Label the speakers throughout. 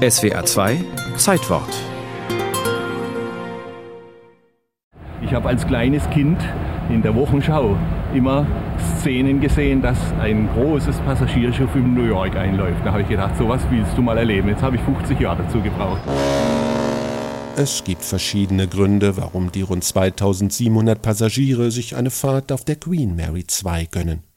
Speaker 1: SWA 2 Zeitwort.
Speaker 2: Ich habe als kleines Kind in der Wochenschau immer Szenen gesehen, dass ein großes Passagierschiff in New York einläuft. Da habe ich gedacht, sowas willst du mal erleben. Jetzt habe ich 50 Jahre dazu gebraucht.
Speaker 3: Es gibt verschiedene Gründe, warum die rund 2700 Passagiere sich eine Fahrt auf der Queen Mary 2 gönnen.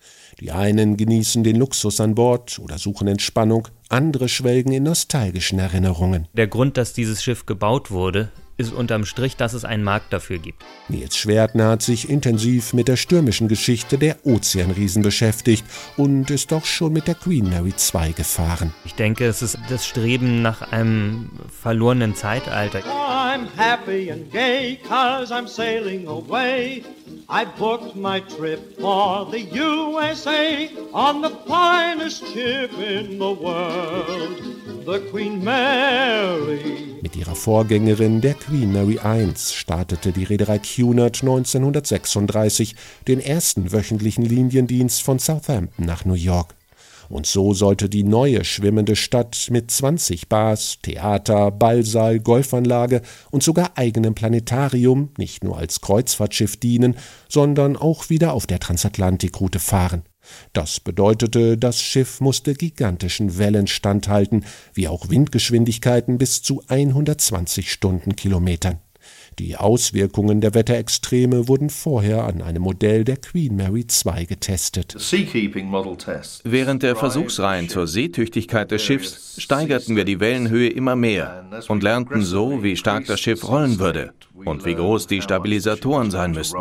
Speaker 3: Die einen genießen den Luxus an Bord oder suchen Entspannung, andere schwelgen in nostalgischen Erinnerungen.
Speaker 4: Der Grund, dass dieses Schiff gebaut wurde, ist unterm Strich, dass es einen Markt dafür gibt.
Speaker 3: Nils Schwertner hat sich intensiv mit der stürmischen Geschichte der Ozeanriesen beschäftigt und ist auch schon mit der Queen Mary 2 gefahren.
Speaker 4: Ich denke, es ist das Streben nach einem verlorenen Zeitalter. I'm happy and gay, cause I'm sailing away. I booked my trip for the USA on the finest ship in the world, the Queen Mary.
Speaker 3: Mit ihrer Vorgängerin, der Queen Mary I, startete die Reederei Cunard 1936 den ersten wöchentlichen Liniendienst von Southampton nach New York. Und so sollte die neue schwimmende Stadt mit 20 Bars, Theater, Ballsaal, Golfanlage und sogar eigenem Planetarium nicht nur als Kreuzfahrtschiff dienen, sondern auch wieder auf der Transatlantikroute fahren. Das bedeutete, das Schiff musste gigantischen Wellen standhalten, wie auch Windgeschwindigkeiten bis zu 120 Stundenkilometern. Die Auswirkungen der Wetterextreme wurden vorher an einem Modell der Queen Mary II getestet.
Speaker 5: Während der Versuchsreihen zur Seetüchtigkeit des Schiffs steigerten wir die Wellenhöhe immer mehr und lernten so, wie stark das Schiff rollen würde und wie groß die Stabilisatoren sein müssten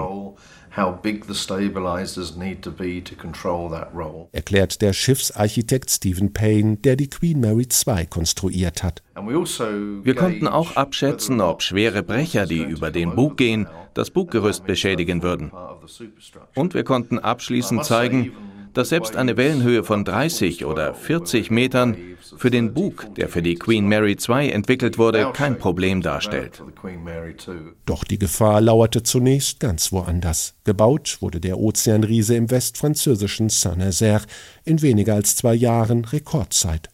Speaker 3: erklärt der Schiffsarchitekt Stephen Payne, der die Queen Mary II konstruiert hat.
Speaker 5: Wir konnten auch abschätzen, ob schwere Brecher, die über den Bug gehen, das Buggerüst beschädigen würden. Und wir konnten abschließend zeigen, dass selbst eine Wellenhöhe von 30 oder 40 Metern für den Bug, der für die Queen Mary II entwickelt wurde, kein Problem darstellt.
Speaker 3: Doch die Gefahr lauerte zunächst ganz woanders. Gebaut wurde der Ozeanriese im westfranzösischen Saint-Nazaire in weniger als zwei Jahren Rekordzeit.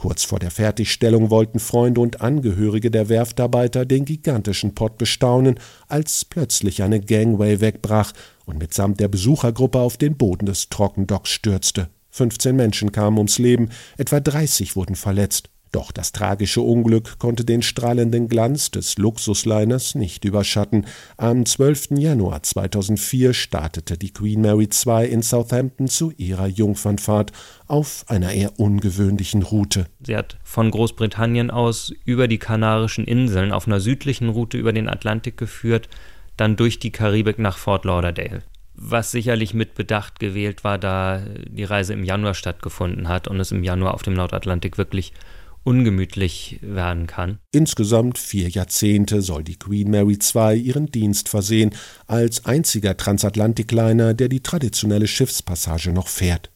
Speaker 3: Kurz vor der Fertigstellung wollten Freunde und Angehörige der Werftarbeiter den gigantischen Pott bestaunen, als plötzlich eine Gangway wegbrach und mitsamt der Besuchergruppe auf den Boden des Trockendocks stürzte. 15 Menschen kamen ums Leben, etwa 30 wurden verletzt. Doch das tragische Unglück konnte den strahlenden Glanz des Luxusliners nicht überschatten. Am 12. Januar 2004 startete die Queen Mary II in Southampton zu ihrer Jungfernfahrt auf einer eher ungewöhnlichen Route.
Speaker 4: Sie hat von Großbritannien aus über die Kanarischen Inseln auf einer südlichen Route über den Atlantik geführt, dann durch die Karibik nach Fort Lauderdale was sicherlich mit Bedacht gewählt war, da die Reise im Januar stattgefunden hat und es im Januar auf dem Nordatlantik wirklich ungemütlich werden kann.
Speaker 3: Insgesamt vier Jahrzehnte soll die Queen Mary II ihren Dienst versehen, als einziger Transatlantikliner, der die traditionelle Schiffspassage noch fährt.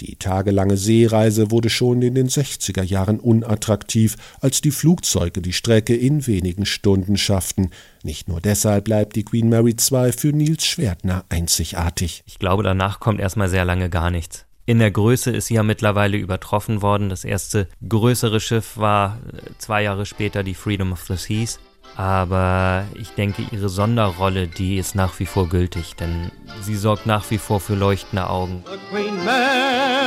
Speaker 3: Die tagelange Seereise wurde schon in den 60er Jahren unattraktiv, als die Flugzeuge die Strecke in wenigen Stunden schafften. Nicht nur deshalb bleibt die Queen Mary II für Nils Schwertner einzigartig.
Speaker 4: Ich glaube, danach kommt erstmal sehr lange gar nichts. In der Größe ist sie ja mittlerweile übertroffen worden. Das erste größere Schiff war äh, zwei Jahre später die Freedom of the Seas. Aber ich denke, ihre Sonderrolle, die ist nach wie vor gültig, denn sie sorgt nach wie vor für leuchtende Augen. The Queen Mary